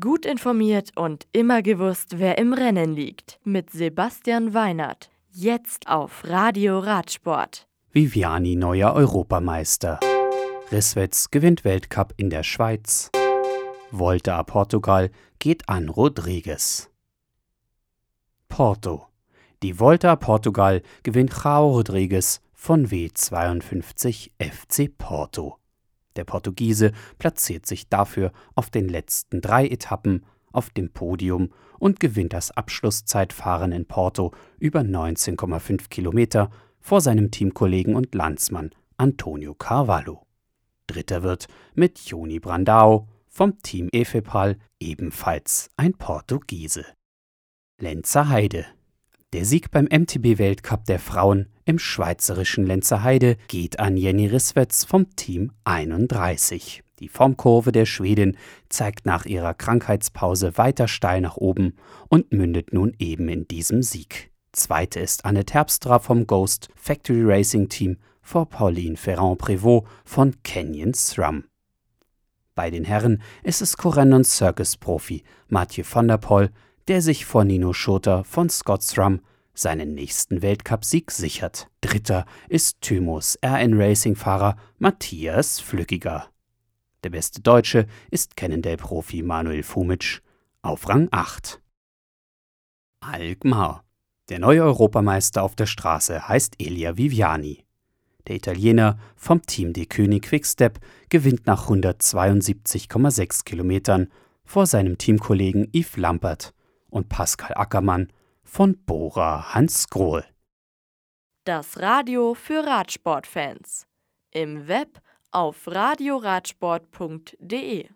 Gut informiert und immer gewusst, wer im Rennen liegt. Mit Sebastian Weinert. Jetzt auf Radio Radsport. Viviani neuer Europameister. Risswitz gewinnt Weltcup in der Schweiz. Volta Portugal geht an Rodriguez. Porto. Die Volta Portugal gewinnt João Rodriguez von W52 FC Porto. Der Portugiese platziert sich dafür auf den letzten drei Etappen auf dem Podium und gewinnt das Abschlusszeitfahren in Porto über 19,5 Kilometer vor seinem Teamkollegen und Landsmann Antonio Carvalho. Dritter wird mit Joni Brandao vom Team Efepal ebenfalls ein Portugiese. Lenzer Heide der Sieg beim MTB-Weltcup der Frauen im schweizerischen Lenzerheide geht an Jenny Risswetz vom Team 31. Die Formkurve der Schwedin zeigt nach ihrer Krankheitspause weiter steil nach oben und mündet nun eben in diesem Sieg. Zweite ist Anne Terpstra vom Ghost Factory Racing Team vor Pauline Ferrand-Prévot von Canyon SRAM. Bei den Herren ist es Corendon Circus Profi Mathieu van der Poel, der sich vor Nino Schurter von Scotsram seinen nächsten Weltcupsieg sichert. Dritter ist Thymos RN-Racing-Fahrer Matthias Flückiger. Der beste Deutsche ist Cannondale-Profi Manuel Fumic auf Rang 8. Alkmaar. Der neue Europameister auf der Straße heißt Elia Viviani. Der Italiener vom Team De König Quickstep gewinnt nach 172,6 Kilometern vor seinem Teamkollegen Yves Lampert und Pascal Ackermann von Bora Hans Grohl. Das Radio für Radsportfans. Im Web auf radioradsport.de